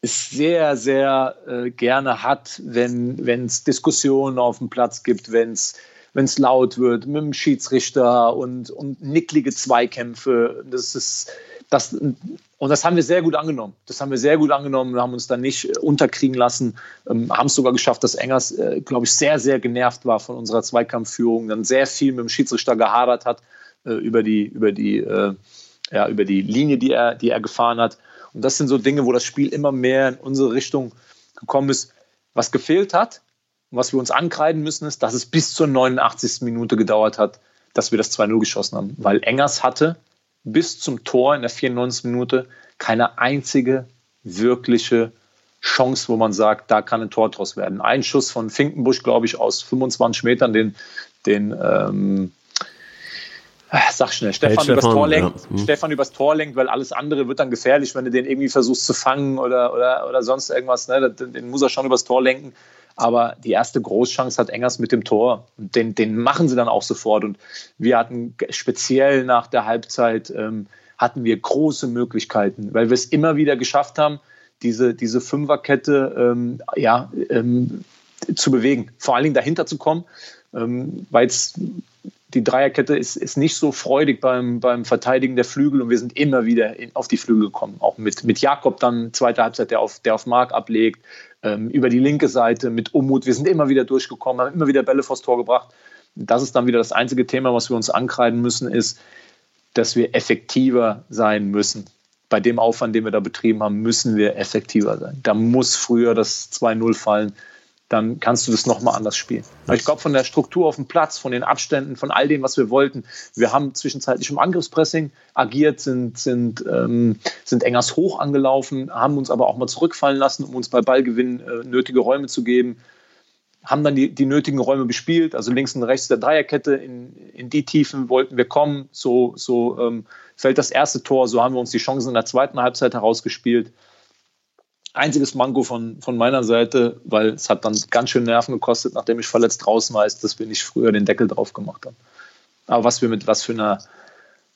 es sehr, sehr äh, gerne hat, wenn es Diskussionen auf dem Platz gibt, wenn es wenn es laut wird, mit dem Schiedsrichter und, und nicklige Zweikämpfe. Das ist, das, und das haben wir sehr gut angenommen. Das haben wir sehr gut angenommen, haben uns da nicht äh, unterkriegen lassen, ähm, haben es sogar geschafft, dass Engers, äh, glaube ich, sehr, sehr genervt war von unserer Zweikampfführung, dann sehr viel mit dem Schiedsrichter gehadert hat äh, über, die, über, die, äh, ja, über die Linie, die er, die er gefahren hat. Und das sind so Dinge, wo das Spiel immer mehr in unsere Richtung gekommen ist. Was gefehlt hat, und was wir uns ankreiden müssen, ist, dass es bis zur 89. Minute gedauert hat, dass wir das 2-0 geschossen haben. Weil Engers hatte bis zum Tor in der 94. Minute keine einzige wirkliche Chance, wo man sagt, da kann ein Tor draus werden. Ein Schuss von Finkenbusch, glaube ich, aus 25 Metern, den, den ähm, sag schnell, Stefan, hey, übers Tor lenkt, ja. hm. Stefan übers Tor lenkt, weil alles andere wird dann gefährlich, wenn du den irgendwie versuchst zu fangen oder, oder, oder sonst irgendwas. Ne? Den muss er schon übers Tor lenken. Aber die erste Großchance hat Engers mit dem Tor. Und den, den machen sie dann auch sofort. Und wir hatten speziell nach der Halbzeit ähm, hatten wir große Möglichkeiten, weil wir es immer wieder geschafft haben, diese, diese Fünferkette ähm, ja, ähm, zu bewegen, vor allen Dingen dahinter zu kommen, ähm, weil es die Dreierkette ist, ist nicht so freudig beim, beim Verteidigen der Flügel und wir sind immer wieder in, auf die Flügel gekommen. Auch mit, mit Jakob dann, zweite Halbzeit, der auf, der auf Mark ablegt, ähm, über die linke Seite mit Umut. Wir sind immer wieder durchgekommen, haben immer wieder Bälle vors Tor gebracht. Das ist dann wieder das einzige Thema, was wir uns ankreiden müssen, ist, dass wir effektiver sein müssen. Bei dem Aufwand, den wir da betrieben haben, müssen wir effektiver sein. Da muss früher das 2-0 fallen dann kannst du das nochmal anders spielen. Aber ich glaube, von der Struktur auf dem Platz, von den Abständen, von all dem, was wir wollten, wir haben zwischenzeitlich im Angriffspressing agiert, sind, sind, ähm, sind Engers hoch angelaufen, haben uns aber auch mal zurückfallen lassen, um uns bei Ballgewinn äh, nötige Räume zu geben, haben dann die, die nötigen Räume bespielt, also links und rechts der Dreierkette, in, in die Tiefen wollten wir kommen, so, so ähm, fällt das erste Tor, so haben wir uns die Chancen in der zweiten Halbzeit herausgespielt einziges Manko von, von meiner Seite, weil es hat dann ganz schön Nerven gekostet, nachdem ich verletzt draußen war, ist, dass wir nicht früher den Deckel drauf gemacht haben. Aber was wir mit was für einer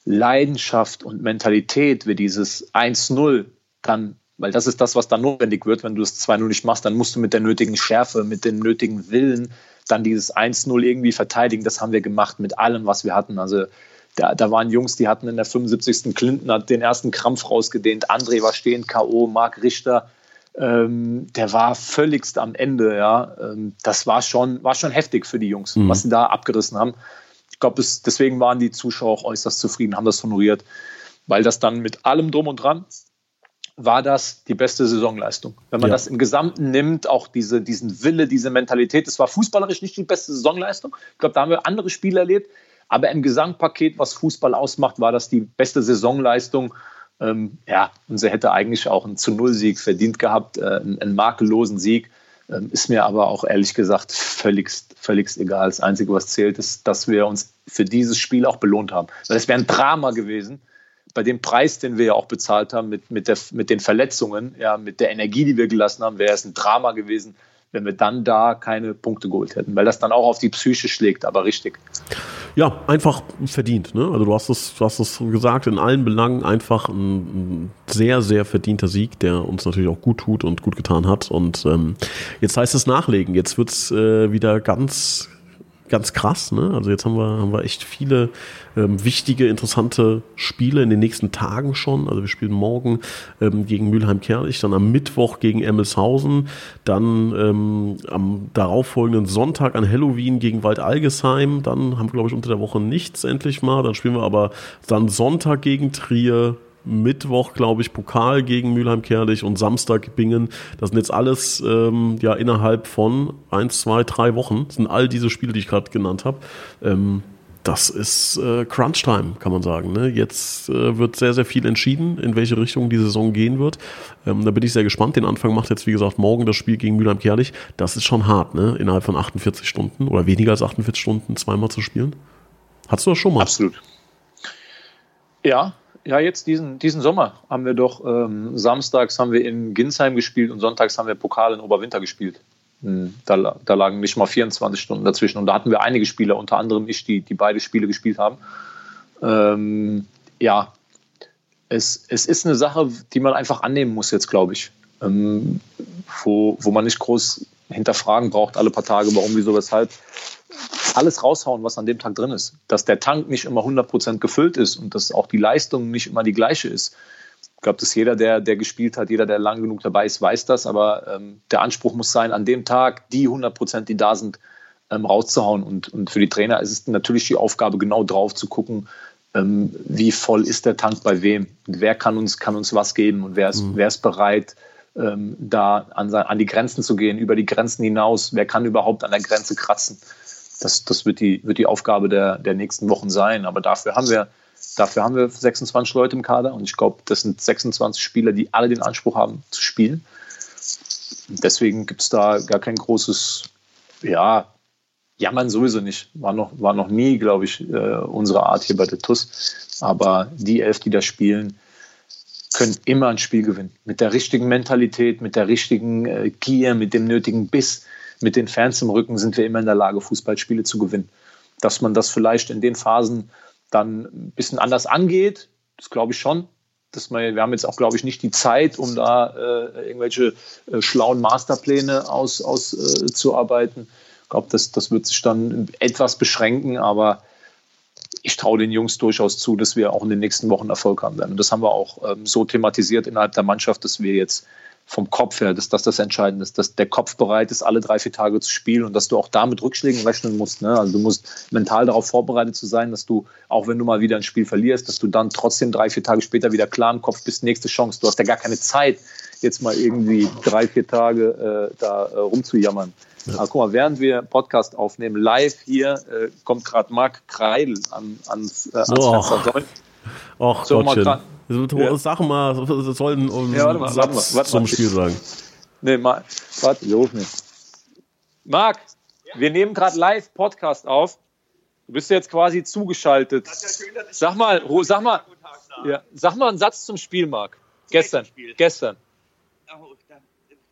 Leidenschaft und Mentalität wir dieses 1-0 dann, weil das ist das, was dann notwendig wird, wenn du das 2-0 nicht machst, dann musst du mit der nötigen Schärfe, mit dem nötigen Willen dann dieses 1-0 irgendwie verteidigen. Das haben wir gemacht mit allem, was wir hatten. Also da, da, waren Jungs, die hatten in der 75. Clinton hat den ersten Krampf rausgedehnt, André war stehend K.O., Marc Richter ähm, der war völligst am Ende. Ja, ähm, das war schon, war schon heftig für die Jungs, mhm. was sie da abgerissen haben. Ich glaube, deswegen waren die Zuschauer auch äußerst zufrieden, haben das honoriert, weil das dann mit allem drum und dran war das die beste Saisonleistung. Wenn man ja. das im Gesamten nimmt, auch diese, diesen Wille, diese Mentalität, es war fußballerisch nicht die beste Saisonleistung. Ich glaube, da haben wir andere Spiele erlebt. Aber im Gesamtpaket, was Fußball ausmacht, war das die beste Saisonleistung. Ähm, ja, und sie hätte eigentlich auch einen zu Null-Sieg verdient gehabt, äh, einen, einen, makellosen Sieg. Ähm, ist mir aber auch ehrlich gesagt völligst, völligst egal. Das Einzige, was zählt, ist, dass wir uns für dieses Spiel auch belohnt haben. Weil es wäre ein Drama gewesen, bei dem Preis, den wir ja auch bezahlt haben, mit, mit, der, mit den Verletzungen, ja, mit der Energie, die wir gelassen haben, wäre es ein Drama gewesen, wenn wir dann da keine Punkte geholt hätten, weil das dann auch auf die Psyche schlägt, aber richtig. Ja, einfach verdient. Ne? Also du hast es, du hast es gesagt, in allen Belangen einfach ein, ein sehr, sehr verdienter Sieg, der uns natürlich auch gut tut und gut getan hat. Und ähm, jetzt heißt es nachlegen. Jetzt wird es äh, wieder ganz ganz krass. Ne? Also jetzt haben wir, haben wir echt viele ähm, wichtige, interessante Spiele in den nächsten Tagen schon. Also wir spielen morgen ähm, gegen Mülheim-Kerlich, dann am Mittwoch gegen Emmelshausen, dann ähm, am darauffolgenden Sonntag an Halloween gegen Waldalgesheim. Dann haben wir, glaube ich, unter der Woche nichts endlich mal. Dann spielen wir aber dann Sonntag gegen Trier, Mittwoch, glaube ich, Pokal gegen Mülheim-Kerlich und Samstag Bingen. Das sind jetzt alles ähm, ja innerhalb von eins, zwei, drei Wochen. Das sind all diese Spiele, die ich gerade genannt habe. Ähm, das ist äh, Crunch-Time, kann man sagen. Ne? Jetzt äh, wird sehr, sehr viel entschieden, in welche Richtung die Saison gehen wird. Ähm, da bin ich sehr gespannt. Den Anfang macht jetzt, wie gesagt, morgen das Spiel gegen Mülheim-Kerlich. Das ist schon hart, ne? innerhalb von 48 Stunden oder weniger als 48 Stunden zweimal zu spielen. Hattest du das schon mal? Absolut. Ja, ja, jetzt diesen, diesen Sommer haben wir doch, ähm, samstags haben wir in Ginsheim gespielt und sonntags haben wir Pokal in Oberwinter gespielt. Hm, da, da, lagen nicht mal 24 Stunden dazwischen. Und da hatten wir einige Spieler, unter anderem ich, die, die beide Spiele gespielt haben. Ähm, ja, es, es ist eine Sache, die man einfach annehmen muss jetzt, glaube ich. ähm, wo, wo man nicht groß hinterfragen braucht, alle paar Tage, warum, wieso, weshalb. Alles raushauen, was an dem Tag drin ist. Dass der Tank nicht immer 100% gefüllt ist und dass auch die Leistung nicht immer die gleiche ist. Ich glaube, dass jeder, der, der gespielt hat, jeder, der lang genug dabei ist, weiß das. Aber ähm, der Anspruch muss sein, an dem Tag die 100%, die da sind, ähm, rauszuhauen. Und, und für die Trainer ist es natürlich die Aufgabe, genau drauf zu gucken, ähm, wie voll ist der Tank bei wem? Und wer kann uns, kann uns was geben und wer ist, mhm. wer ist bereit, ähm, da an, an, die Grenzen zu gehen, über die Grenzen hinaus? Wer kann überhaupt an der Grenze kratzen? Das, das wird, die, wird die Aufgabe der, der nächsten Wochen sein. Aber dafür haben wir Dafür haben wir 26 Leute im Kader und ich glaube, das sind 26 Spieler, die alle den Anspruch haben zu spielen. Deswegen gibt es da gar kein großes, ja, jammern sowieso nicht. War noch, war noch nie, glaube ich, äh, unsere Art hier bei der TUS. Aber die elf, die da spielen, können immer ein Spiel gewinnen. Mit der richtigen Mentalität, mit der richtigen äh, Gier, mit dem nötigen Biss, mit den Fans im Rücken sind wir immer in der Lage, Fußballspiele zu gewinnen. Dass man das vielleicht in den Phasen dann ein bisschen anders angeht, das glaube ich schon. Dass man, wir haben jetzt auch, glaube ich, nicht die Zeit, um da äh, irgendwelche äh, schlauen Masterpläne auszuarbeiten. Aus, äh, ich glaube, das, das wird sich dann etwas beschränken, aber ich traue den Jungs durchaus zu, dass wir auch in den nächsten Wochen Erfolg haben werden. Und das haben wir auch ähm, so thematisiert innerhalb der Mannschaft, dass wir jetzt vom Kopf her, dass das das Entscheidende ist, dass der Kopf bereit ist, alle drei, vier Tage zu spielen und dass du auch da mit Rückschlägen rechnen musst. Ne? Also du musst mental darauf vorbereitet zu sein, dass du, auch wenn du mal wieder ein Spiel verlierst, dass du dann trotzdem drei, vier Tage später wieder klar im Kopf bist, nächste Chance. Du hast ja gar keine Zeit, jetzt mal irgendwie drei, vier Tage äh, da äh, rumzujammern. Ja. Aber guck mal, während wir Podcast aufnehmen, live hier, äh, kommt gerade Marc Kreidel an, ans, äh, ans oh. Fenster. Och, so, Gottchen. Mal ja. Sag mal, sollen um ja, warte mal, Satz warte mal, warte zum mal. Spiel sagen. Nee, mal, warte, wir rufen ihn. Marc, ja? wir nehmen gerade live Podcast auf. Du bist jetzt quasi zugeschaltet. Ja schön, sag mal, sag mal, ja, sag mal einen Satz zum Spiel, Marc. Gestern. Gestern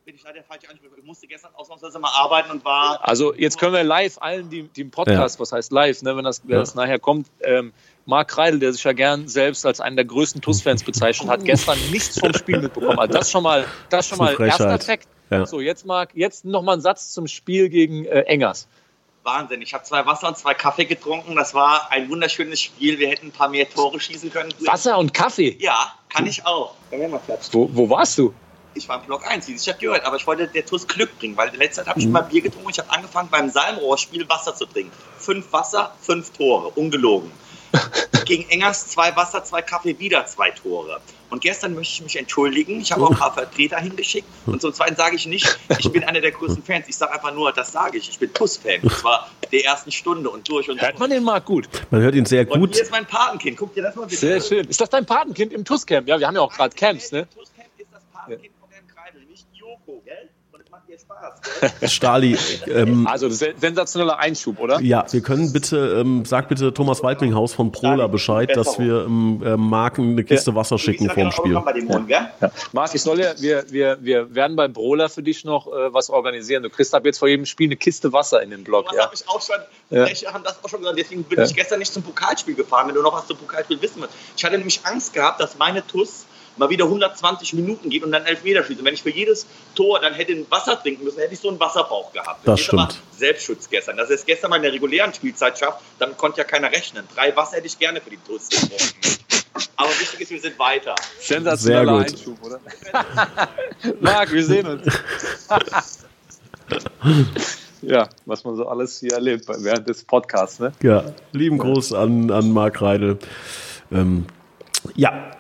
bin ich leider falsch ansprechen. Ich musste gestern ausnahmsweise mal arbeiten und war. Also jetzt können wir live allen, die, die im Podcast, ja. was heißt live, ne, wenn das, wenn das nachher kommt, ähm, Marc Kreidel, der sich ja gern selbst als einen der größten TUS-Fans bezeichnet, hat gestern nichts vom Spiel mitbekommen. Also das schon mal, das schon mal erster Fakt. Ja. So, jetzt Marc, jetzt noch mal ein Satz zum Spiel gegen äh, Engers. Wahnsinn. Ich habe zwei Wasser und zwei Kaffee getrunken. Das war ein wunderschönes Spiel. Wir hätten ein paar mehr Tore schießen können. Wasser und Kaffee? Ja, kann ich auch. Wo, wo warst du? ich war im Block 1, wie sich das gehört, aber ich wollte der TUS Glück bringen, weil in letzter Zeit habe ich mhm. immer Bier getrunken. Ich habe angefangen beim Salmrohrspiel Wasser zu trinken. Fünf Wasser, fünf Tore, ungelogen. Gegen Engers zwei Wasser, zwei Kaffee, wieder zwei Tore. Und gestern möchte ich mich entschuldigen. Ich habe auch ein paar Vertreter hingeschickt. Und zum Zweiten sage ich nicht, ich bin einer der größten Fans. Ich sage einfach nur, das sage ich. Ich bin TUS-Fan. Das war der ersten Stunde und durch und Hört man den mal gut? Man hört ihn sehr gut. Und hier ist mein Patenkind. Guck dir das mal bitte Sehr schön. Ist das dein Patenkind im TUS-Camp? Ja, wir haben ja auch gerade Camps, ne? TUS-Camp ist das Patenkind gell? Und es macht dir Spaß, gell? Stali. Ähm, also sensationeller Einschub, oder? Ja, wir können bitte, ähm, sag bitte Thomas Waldminghaus von Prola Bescheid, dass wir ähm, äh, Marken eine Kiste ja. Wasser schicken vorm Spiel. Mund, ja. Ja. Marc, ich soll ja, wir, wir, wir werden beim Brola für dich noch äh, was organisieren. Du kriegst ab jetzt vor jedem Spiel eine Kiste Wasser in den Block. Das ja. habe ich auch schon, ja. haben das auch schon gesagt. Deswegen bin ich gestern nicht zum Pokalspiel gefahren, wenn du noch was zum Pokalspiel wissen willst. Ich hatte nämlich Angst gehabt, dass meine TUS mal wieder 120 Minuten geht und dann elf schießt. Und wenn ich für jedes Tor dann hätte ein Wasser trinken müssen, hätte ich so einen Wasserbauch gehabt. Das, das stimmt. Selbstschutz gestern. Das ist gestern mal in der regulären Spielzeit schafft, dann konnte ja keiner rechnen. Drei Wasser hätte ich gerne für die Toast getrunken. Aber wichtig ist, wir sind weiter. Sensationeller Einschub, oder? Marc, wir sehen uns. ja, was man so alles hier erlebt während des Podcasts. Ne? Ja, lieben Gruß an, an Marc Reidel. Ähm, ja,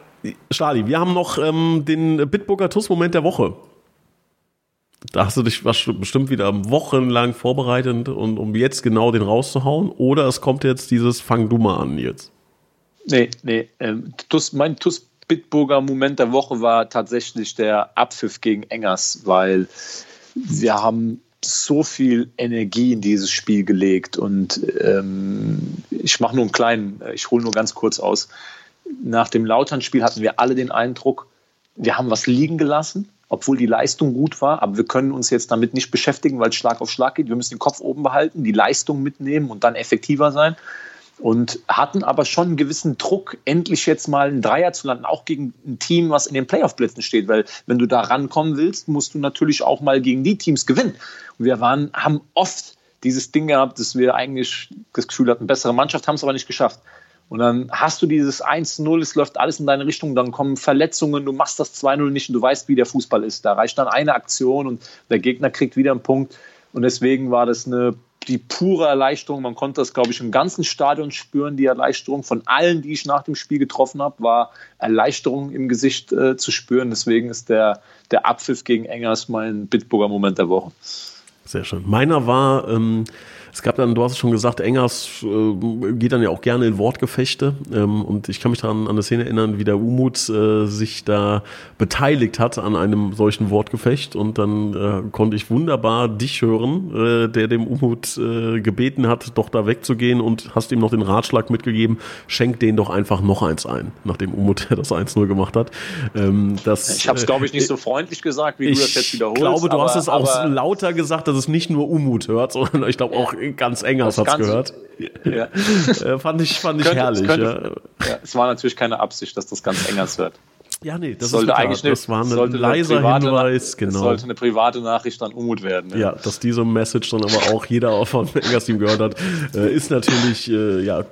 Stali, wir haben noch ähm, den Bitburger TUS-Moment der Woche. Da hast du dich bestimmt wieder wochenlang vorbereitet, und, um jetzt genau den rauszuhauen. Oder es kommt jetzt dieses Fang du mal an jetzt. Nee, nee. Ähm, TUS, mein TUS Bitburger Moment der Woche war tatsächlich der Abpfiff gegen Engers, weil wir haben so viel Energie in dieses Spiel gelegt und ähm, ich mache nur einen kleinen, ich hole nur ganz kurz aus nach dem Lautern-Spiel hatten wir alle den Eindruck, wir haben was liegen gelassen, obwohl die Leistung gut war, aber wir können uns jetzt damit nicht beschäftigen, weil es Schlag auf Schlag geht. Wir müssen den Kopf oben behalten, die Leistung mitnehmen und dann effektiver sein. und hatten aber schon einen gewissen Druck, endlich jetzt mal einen Dreier zu landen, auch gegen ein Team, was in den Playoff-Plätzen steht, weil wenn du da rankommen willst, musst du natürlich auch mal gegen die Teams gewinnen. Und wir waren, haben oft dieses Ding gehabt, dass wir eigentlich das Gefühl hatten, bessere Mannschaft, haben es aber nicht geschafft. Und dann hast du dieses 1-0, es läuft alles in deine Richtung, dann kommen Verletzungen, du machst das 2-0 nicht und du weißt, wie der Fußball ist. Da reicht dann eine Aktion und der Gegner kriegt wieder einen Punkt. Und deswegen war das eine die pure Erleichterung. Man konnte das, glaube ich, im ganzen Stadion spüren, die Erleichterung. Von allen, die ich nach dem Spiel getroffen habe, war Erleichterung im Gesicht äh, zu spüren. Deswegen ist der, der Abpfiff gegen Engers mein Bitburger Moment der Woche. Sehr schön. Meiner war, ähm, es gab dann, du hast es schon gesagt, Engers äh, geht dann ja auch gerne in Wortgefechte. Ähm, und ich kann mich daran an eine Szene erinnern, wie der Umut äh, sich da beteiligt hat an einem solchen Wortgefecht. Und dann äh, konnte ich wunderbar dich hören, äh, der dem Umut äh, gebeten hat, doch da wegzugehen und hast ihm noch den Ratschlag mitgegeben, schenk den doch einfach noch eins ein, nachdem Umut das 1-0 gemacht hat. Ähm, das, ich habe es, glaube ich, nicht so freundlich gesagt, wie du das jetzt wiederholst. Ich glaube, du aber, hast es auch lauter gesagt, dass es nicht nur Umut hört, sondern ich glaube auch ganz Engers hat es gehört. Ja. Äh, fand ich, fand ich könnte, herrlich. Könnte, ja. es war natürlich keine Absicht, dass das ganz Engers hört. Ja, nee, das sollte eigentlich eine, das war ein leiser private, Hinweis, genau. Das sollte eine private Nachricht an Umut werden. Ja, ja dass diese Message dann aber auch jeder von Engers Team gehört hat, äh, ist natürlich äh, ja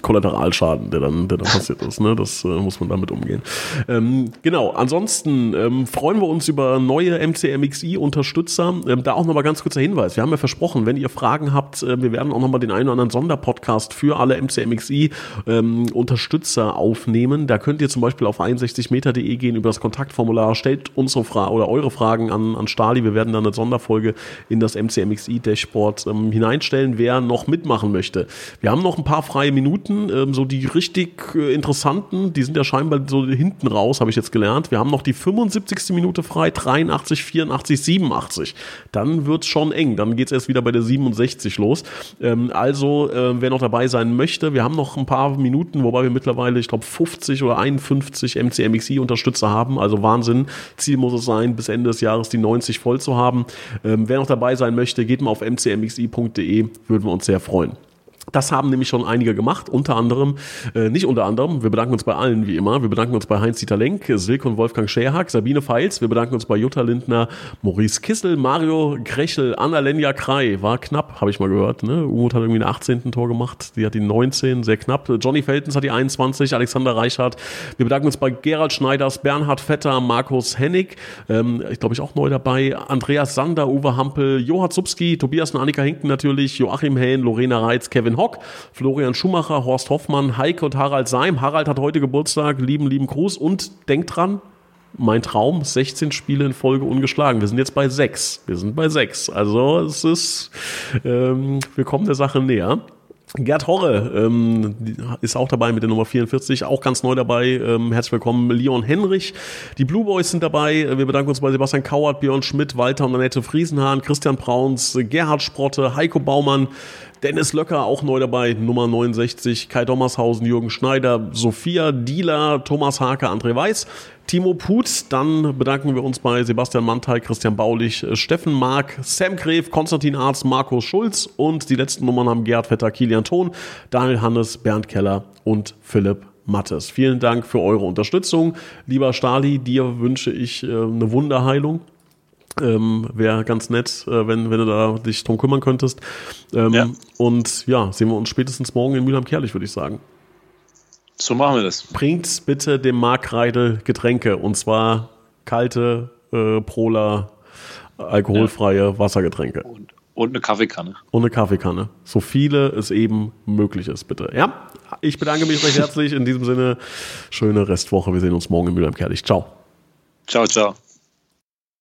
Kollateralschaden, der dann, der dann passiert ist. Ne? Das äh, muss man damit umgehen. Ähm, genau. Ansonsten ähm, freuen wir uns über neue MCMXI-Unterstützer. Ähm, da auch nochmal ganz kurzer Hinweis. Wir haben ja versprochen, wenn ihr Fragen habt, äh, wir werden auch nochmal den einen oder anderen Sonderpodcast für alle MCMXI-Unterstützer ähm, aufnehmen. Da könnt ihr zum Beispiel auf 61 360meter.de gehen über das Kontaktformular, stellt unsere Fragen oder eure Fragen an, an Stali. Wir werden dann eine Sonderfolge in das MCMXI Dashboard ähm, hineinstellen, wer noch mitmachen möchte. Wir haben noch ein paar freie Minuten, ähm, so die richtig äh, interessanten, die sind ja scheinbar so hinten raus, habe ich jetzt gelernt. Wir haben noch die 75. Minute frei, 83, 84, 87. Dann wird's schon eng, dann geht's erst wieder bei der 67 los. Ähm, also, äh, wer noch dabei sein möchte, wir haben noch ein paar Minuten, wobei wir mittlerweile, ich glaube, 50 oder 51 MC CMXI-Unterstützer haben. Also Wahnsinn. Ziel muss es sein, bis Ende des Jahres die 90 voll zu haben. Ähm, wer noch dabei sein möchte, geht mal auf mcmxi.de, würden wir uns sehr freuen. Das haben nämlich schon einige gemacht, unter anderem, äh, nicht unter anderem, wir bedanken uns bei allen wie immer. Wir bedanken uns bei Heinz-Dieter Lenk, Silke und Wolfgang Scherhack, Sabine Feils, wir bedanken uns bei Jutta Lindner, Maurice Kissel, Mario Krechel, Anna-Lenja Krei, war knapp, habe ich mal gehört. Ne? Umut hat irgendwie den 18. Tor gemacht, die hat die 19, sehr knapp. Johnny Feltens hat die 21, Alexander Reichhardt. Wir bedanken uns bei Gerald Schneiders, Bernhard Vetter, Markus Hennig, ähm, ich glaube ich auch neu dabei, Andreas Sander, Uwe Hampel, Johann Zupski, Tobias und Annika Hinken natürlich, Joachim Hähn, Lorena Reitz, Kevin Hock, Florian Schumacher, Horst Hoffmann, Heike und Harald Seim. Harald hat heute Geburtstag, lieben, lieben Gruß und denkt dran, mein Traum, 16 Spiele in Folge ungeschlagen. Wir sind jetzt bei sechs. Wir sind bei sechs. Also es ist, ähm, wir kommen der Sache näher. Gerd Horre ähm, ist auch dabei mit der Nummer 44, auch ganz neu dabei. Ähm, herzlich willkommen, Leon Henrich. Die Blue Boys sind dabei. Wir bedanken uns bei Sebastian Kauert, Björn Schmidt, Walter und Annette Friesenhahn, Christian Brauns, Gerhard Sprotte, Heiko Baumann, Dennis Löcker auch neu dabei, Nummer 69, Kai Dommershausen, Jürgen Schneider, Sophia Dieler, Thomas Hake, André Weiß, Timo Putz, dann bedanken wir uns bei Sebastian Mantai, Christian Baulich, Steffen Mark, Sam Gref, Konstantin Arz, Markus Schulz und die letzten Nummern haben Gerd Vetter, Kilian Thon, Daniel Hannes, Bernd Keller und Philipp Mattes. Vielen Dank für eure Unterstützung. Lieber Stali, dir wünsche ich äh, eine Wunderheilung. Ähm, Wäre ganz nett, äh, wenn, wenn du da dich drum kümmern könntest. Ähm, ja. Und ja, sehen wir uns spätestens morgen in Mülheim-Kerlich, würde ich sagen. So machen wir das. Bringt bitte dem Mark Reidel Getränke und zwar kalte äh, Prola, alkoholfreie ja. Wassergetränke. Und, und eine Kaffeekanne. Und eine Kaffeekanne. So viele es eben möglich ist, bitte. Ja, ich bedanke mich recht herzlich. In diesem Sinne, schöne Restwoche. Wir sehen uns morgen in Mülheim-Kerlich. Ciao. Ciao, ciao.